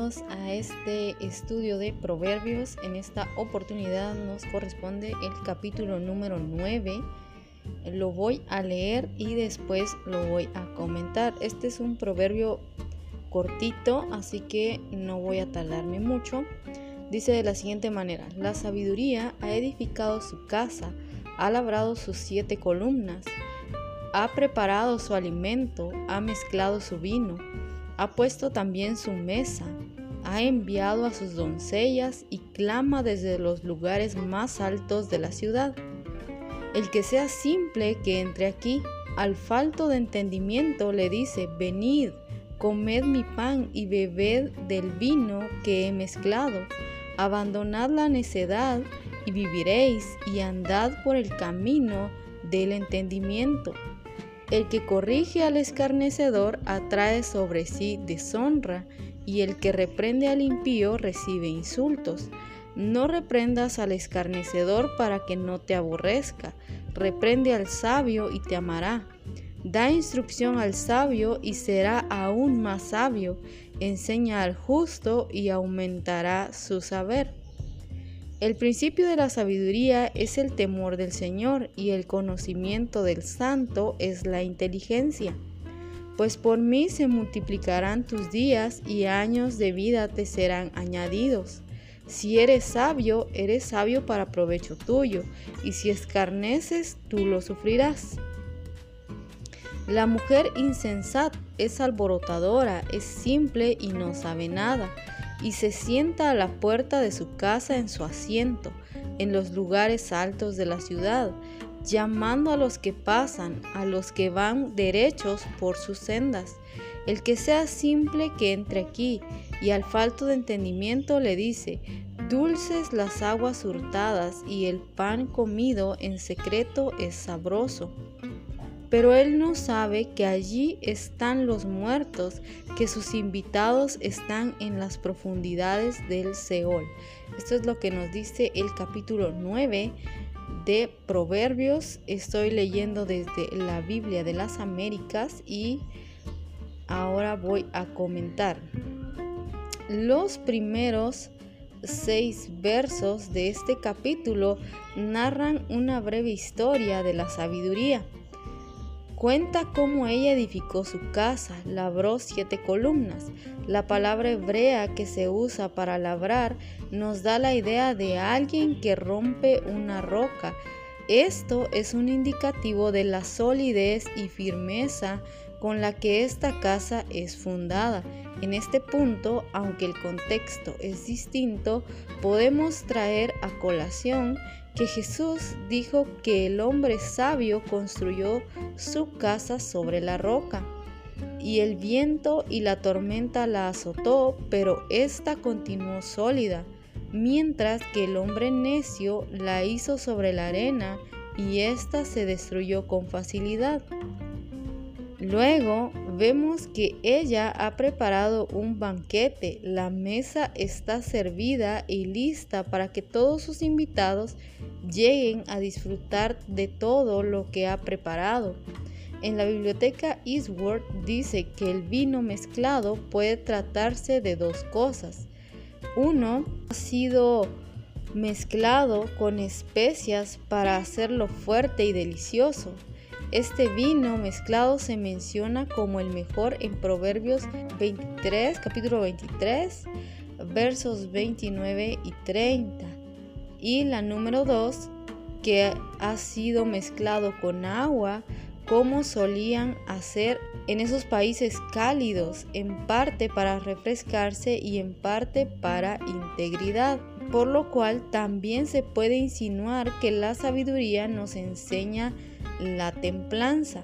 a este estudio de Proverbios. En esta oportunidad nos corresponde el capítulo número 9. Lo voy a leer y después lo voy a comentar. Este es un proverbio cortito, así que no voy a tardarme mucho. Dice de la siguiente manera, la sabiduría ha edificado su casa, ha labrado sus siete columnas, ha preparado su alimento, ha mezclado su vino ha puesto también su mesa, ha enviado a sus doncellas y clama desde los lugares más altos de la ciudad. El que sea simple que entre aquí, al falto de entendimiento le dice, venid, comed mi pan y bebed del vino que he mezclado, abandonad la necedad y viviréis y andad por el camino del entendimiento el que corrige al escarnecedor atrae sobre sí deshonra, y el que reprende al impío recibe insultos. No reprendas al escarnecedor para que no te aborrezca, reprende al sabio y te amará. Da instrucción al sabio y será aún más sabio, enseña al justo y aumentará su saber. El principio de la sabiduría es el temor del Señor y el conocimiento del Santo es la inteligencia. Pues por mí se multiplicarán tus días y años de vida te serán añadidos. Si eres sabio, eres sabio para provecho tuyo, y si escarneces, tú lo sufrirás. La mujer insensata es alborotadora, es simple y no sabe nada y se sienta a la puerta de su casa en su asiento, en los lugares altos de la ciudad, llamando a los que pasan, a los que van derechos por sus sendas. El que sea simple que entre aquí, y al falto de entendimiento le dice, dulces las aguas hurtadas y el pan comido en secreto es sabroso pero él no sabe que allí están los muertos, que sus invitados están en las profundidades del Seol. Esto es lo que nos dice el capítulo 9 de Proverbios. Estoy leyendo desde la Biblia de las Américas y ahora voy a comentar. Los primeros seis versos de este capítulo narran una breve historia de la sabiduría Cuenta cómo ella edificó su casa, labró siete columnas. La palabra hebrea que se usa para labrar nos da la idea de alguien que rompe una roca. Esto es un indicativo de la solidez y firmeza con la que esta casa es fundada. En este punto, aunque el contexto es distinto, podemos traer a colación que Jesús dijo que el hombre sabio construyó su casa sobre la roca, y el viento y la tormenta la azotó, pero ésta continuó sólida, mientras que el hombre necio la hizo sobre la arena, y ésta se destruyó con facilidad. Luego vemos que ella ha preparado un banquete. La mesa está servida y lista para que todos sus invitados lleguen a disfrutar de todo lo que ha preparado. En la biblioteca Eastward dice que el vino mezclado puede tratarse de dos cosas. Uno ha sido mezclado con especias para hacerlo fuerte y delicioso. Este vino mezclado se menciona como el mejor en Proverbios 23, capítulo 23, versos 29 y 30. Y la número 2, que ha sido mezclado con agua como solían hacer en esos países cálidos, en parte para refrescarse y en parte para integridad. Por lo cual también se puede insinuar que la sabiduría nos enseña la templanza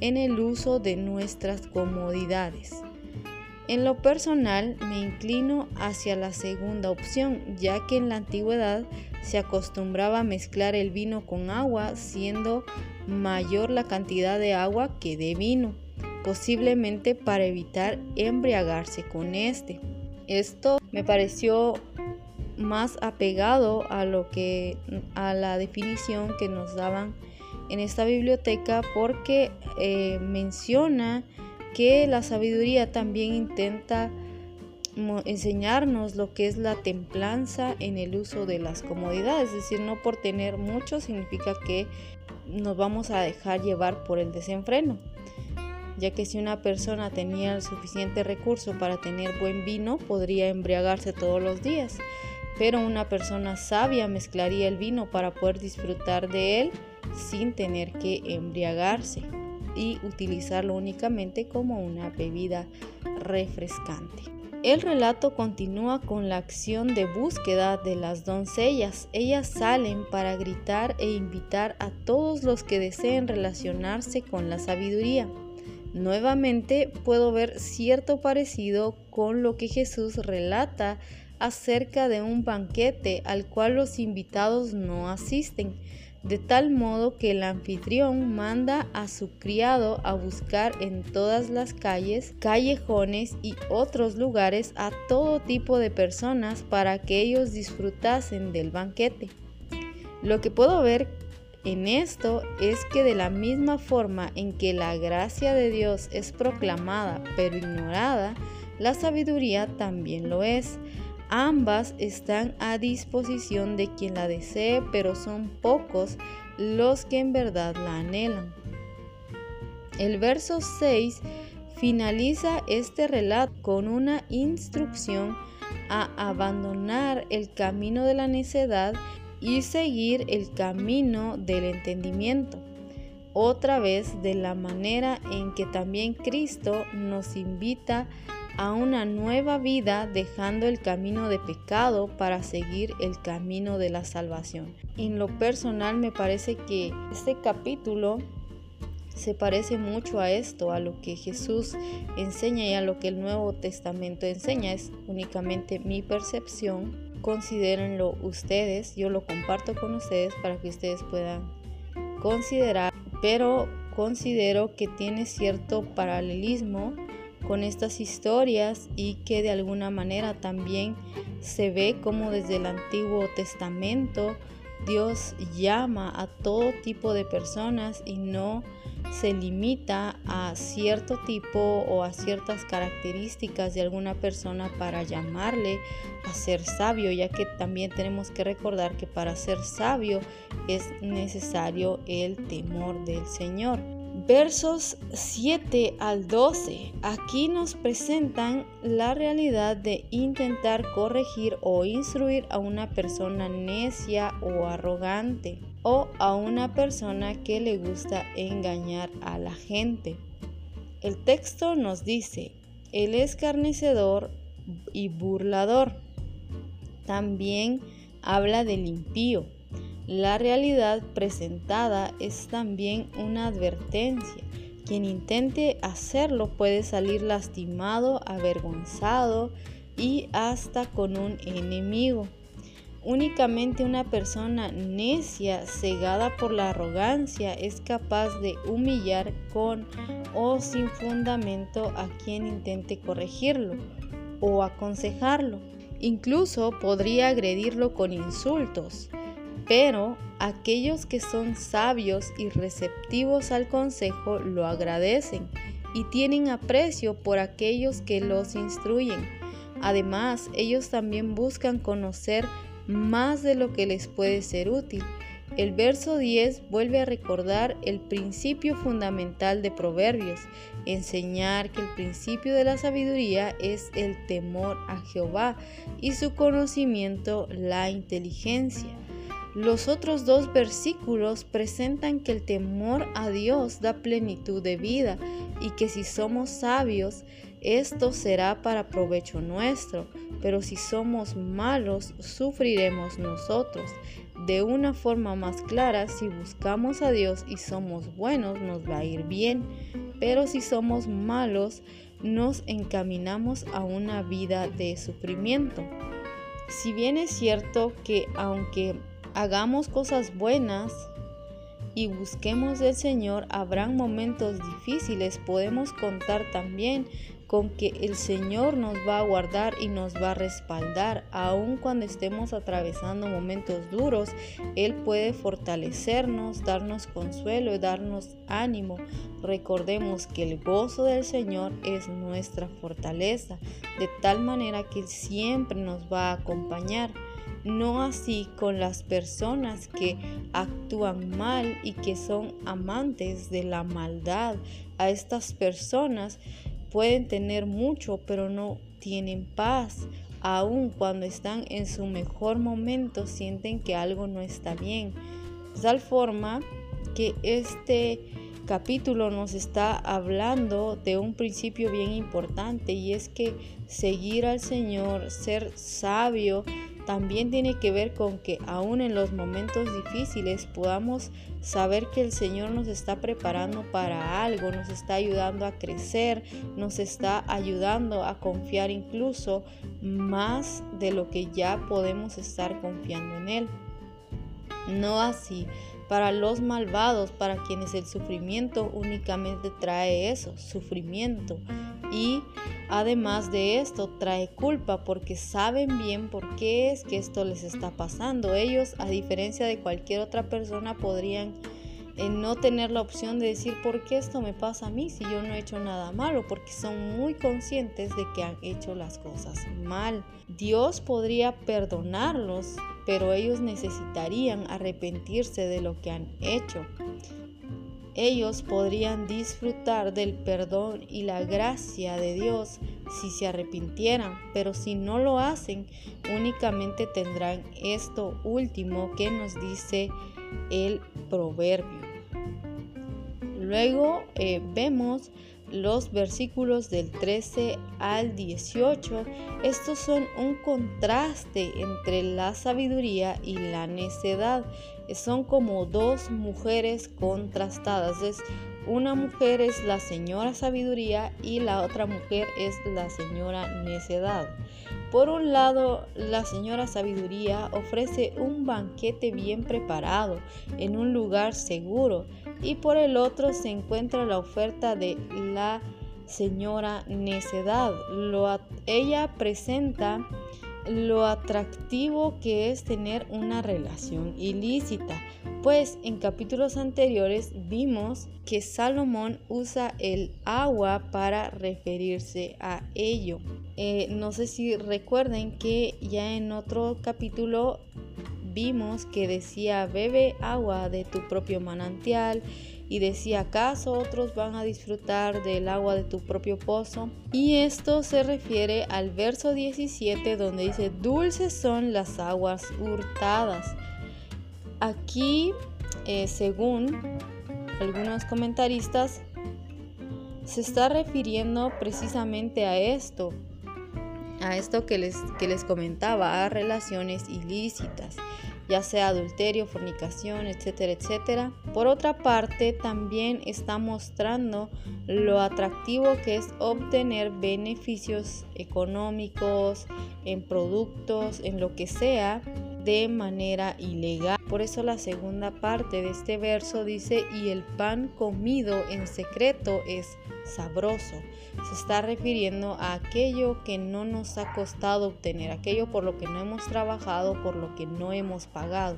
en el uso de nuestras comodidades. En lo personal me inclino hacia la segunda opción, ya que en la antigüedad se acostumbraba a mezclar el vino con agua, siendo mayor la cantidad de agua que de vino, posiblemente para evitar embriagarse con este. Esto me pareció más apegado a lo que a la definición que nos daban en esta biblioteca porque eh, menciona que la sabiduría también intenta enseñarnos lo que es la templanza en el uso de las comodidades, es decir, no por tener mucho significa que nos vamos a dejar llevar por el desenfreno, ya que si una persona tenía el suficiente recurso para tener buen vino, podría embriagarse todos los días, pero una persona sabia mezclaría el vino para poder disfrutar de él sin tener que embriagarse y utilizarlo únicamente como una bebida refrescante. El relato continúa con la acción de búsqueda de las doncellas. Ellas salen para gritar e invitar a todos los que deseen relacionarse con la sabiduría. Nuevamente puedo ver cierto parecido con lo que Jesús relata acerca de un banquete al cual los invitados no asisten, de tal modo que el anfitrión manda a su criado a buscar en todas las calles, callejones y otros lugares a todo tipo de personas para que ellos disfrutasen del banquete. Lo que puedo ver en esto es que de la misma forma en que la gracia de Dios es proclamada pero ignorada, la sabiduría también lo es. Ambas están a disposición de quien la desee, pero son pocos los que en verdad la anhelan. El verso 6 finaliza este relato con una instrucción a abandonar el camino de la necedad y seguir el camino del entendimiento. Otra vez de la manera en que también Cristo nos invita a a una nueva vida dejando el camino de pecado para seguir el camino de la salvación. En lo personal me parece que este capítulo se parece mucho a esto, a lo que Jesús enseña y a lo que el Nuevo Testamento enseña. Es únicamente mi percepción. Considérenlo ustedes, yo lo comparto con ustedes para que ustedes puedan considerar, pero considero que tiene cierto paralelismo con estas historias y que de alguna manera también se ve como desde el Antiguo Testamento Dios llama a todo tipo de personas y no se limita a cierto tipo o a ciertas características de alguna persona para llamarle a ser sabio, ya que también tenemos que recordar que para ser sabio es necesario el temor del Señor. Versos 7 al 12. Aquí nos presentan la realidad de intentar corregir o instruir a una persona necia o arrogante o a una persona que le gusta engañar a la gente. El texto nos dice, el escarnecedor y burlador. También habla del impío la realidad presentada es también una advertencia. Quien intente hacerlo puede salir lastimado, avergonzado y hasta con un enemigo. Únicamente una persona necia, cegada por la arrogancia, es capaz de humillar con o sin fundamento a quien intente corregirlo o aconsejarlo. Incluso podría agredirlo con insultos. Pero aquellos que son sabios y receptivos al consejo lo agradecen y tienen aprecio por aquellos que los instruyen. Además, ellos también buscan conocer más de lo que les puede ser útil. El verso 10 vuelve a recordar el principio fundamental de Proverbios, enseñar que el principio de la sabiduría es el temor a Jehová y su conocimiento la inteligencia. Los otros dos versículos presentan que el temor a Dios da plenitud de vida y que si somos sabios, esto será para provecho nuestro, pero si somos malos, sufriremos nosotros. De una forma más clara, si buscamos a Dios y somos buenos, nos va a ir bien, pero si somos malos, nos encaminamos a una vida de sufrimiento. Si bien es cierto que aunque hagamos cosas buenas y busquemos del Señor, habrán momentos difíciles. Podemos contar también con que el Señor nos va a guardar y nos va a respaldar. Aun cuando estemos atravesando momentos duros, Él puede fortalecernos, darnos consuelo y darnos ánimo. Recordemos que el gozo del Señor es nuestra fortaleza, de tal manera que siempre nos va a acompañar. No así con las personas que actúan mal y que son amantes de la maldad. A estas personas Pueden tener mucho, pero no tienen paz. Aun cuando están en su mejor momento, sienten que algo no está bien. De tal forma que este capítulo nos está hablando de un principio bien importante y es que seguir al Señor, ser sabio, también tiene que ver con que aún en los momentos difíciles podamos saber que el Señor nos está preparando para algo, nos está ayudando a crecer, nos está ayudando a confiar incluso más de lo que ya podemos estar confiando en Él. No así para los malvados, para quienes el sufrimiento únicamente trae eso, sufrimiento y además de esto trae culpa porque saben bien por qué es que esto les está pasando. Ellos, a diferencia de cualquier otra persona, podrían eh, no tener la opción de decir por qué esto me pasa a mí si yo no he hecho nada malo, porque son muy conscientes de que han hecho las cosas mal. Dios podría perdonarlos, pero ellos necesitarían arrepentirse de lo que han hecho ellos podrían disfrutar del perdón y la gracia de Dios si se arrepintieran, pero si no lo hacen, únicamente tendrán esto último que nos dice el proverbio. Luego eh, vemos los versículos del 13 al 18. Estos son un contraste entre la sabiduría y la necedad son como dos mujeres contrastadas. Es, una mujer es la señora sabiduría y la otra mujer es la señora necedad. Por un lado, la señora sabiduría ofrece un banquete bien preparado en un lugar seguro y por el otro se encuentra la oferta de la señora necedad. Ella presenta lo atractivo que es tener una relación ilícita, pues en capítulos anteriores vimos que Salomón usa el agua para referirse a ello. Eh, no sé si recuerden que ya en otro capítulo vimos que decía bebe agua de tu propio manantial y decía, ¿acaso otros van a disfrutar del agua de tu propio pozo? Y esto se refiere al verso 17 donde dice, dulces son las aguas hurtadas. Aquí, eh, según algunos comentaristas, se está refiriendo precisamente a esto, a esto que les, que les comentaba, a relaciones ilícitas ya sea adulterio, fornicación, etcétera, etcétera. Por otra parte, también está mostrando lo atractivo que es obtener beneficios económicos en productos, en lo que sea, de manera ilegal. Por eso la segunda parte de este verso dice, y el pan comido en secreto es sabroso. Se está refiriendo a aquello que no nos ha costado obtener, aquello por lo que no hemos trabajado, por lo que no hemos pagado.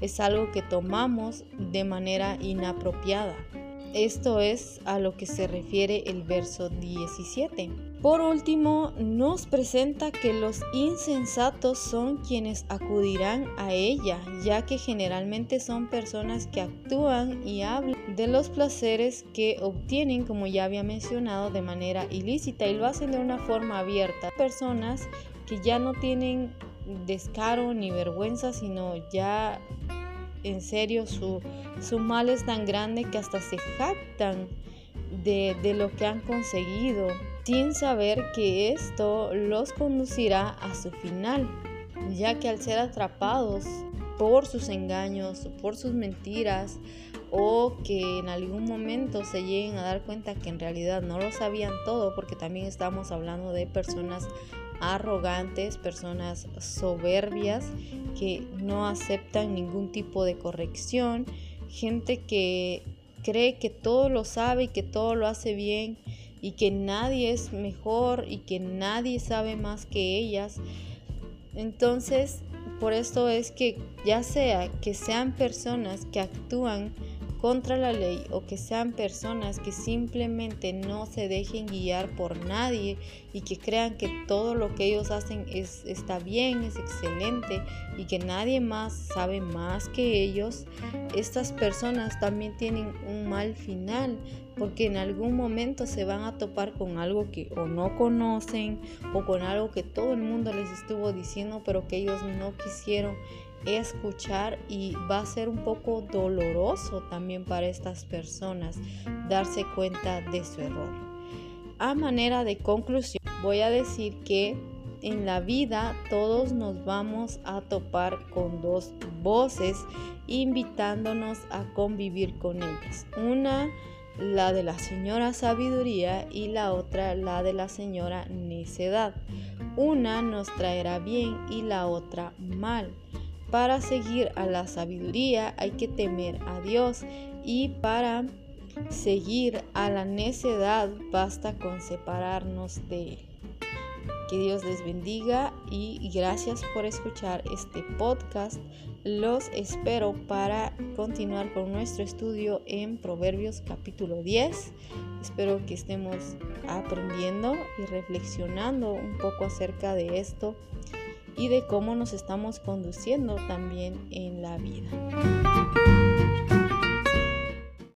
Es algo que tomamos de manera inapropiada. Esto es a lo que se refiere el verso 17. Por último, nos presenta que los insensatos son quienes acudirán a ella, ya que generalmente son personas que actúan y hablan de los placeres que obtienen, como ya había mencionado, de manera ilícita y lo hacen de una forma abierta. Personas que ya no tienen descaro ni vergüenza, sino ya en serio su, mal es tan grande que hasta se jactan de, de lo que han conseguido, sin saber que esto los conducirá a su final, ya que al ser atrapados por sus engaños, por sus mentiras, o que en algún momento se lleguen a dar cuenta que en realidad no lo sabían todo, porque también estamos hablando de personas arrogantes, personas soberbias que no aceptan ningún tipo de corrección, gente que cree que todo lo sabe y que todo lo hace bien y que nadie es mejor y que nadie sabe más que ellas. Entonces, por esto es que ya sea que sean personas que actúan contra la ley o que sean personas que simplemente no se dejen guiar por nadie y que crean que todo lo que ellos hacen es, está bien, es excelente y que nadie más sabe más que ellos, estas personas también tienen un mal final porque en algún momento se van a topar con algo que o no conocen o con algo que todo el mundo les estuvo diciendo pero que ellos no quisieron escuchar y va a ser un poco doloroso también para estas personas darse cuenta de su error. A manera de conclusión, voy a decir que en la vida todos nos vamos a topar con dos voces invitándonos a convivir con ellas. Una, la de la señora sabiduría y la otra, la de la señora necedad. Una nos traerá bien y la otra mal. Para seguir a la sabiduría hay que temer a Dios y para seguir a la necedad basta con separarnos de Él. Que Dios les bendiga y gracias por escuchar este podcast. Los espero para continuar con nuestro estudio en Proverbios capítulo 10. Espero que estemos aprendiendo y reflexionando un poco acerca de esto y de cómo nos estamos conduciendo también en la vida.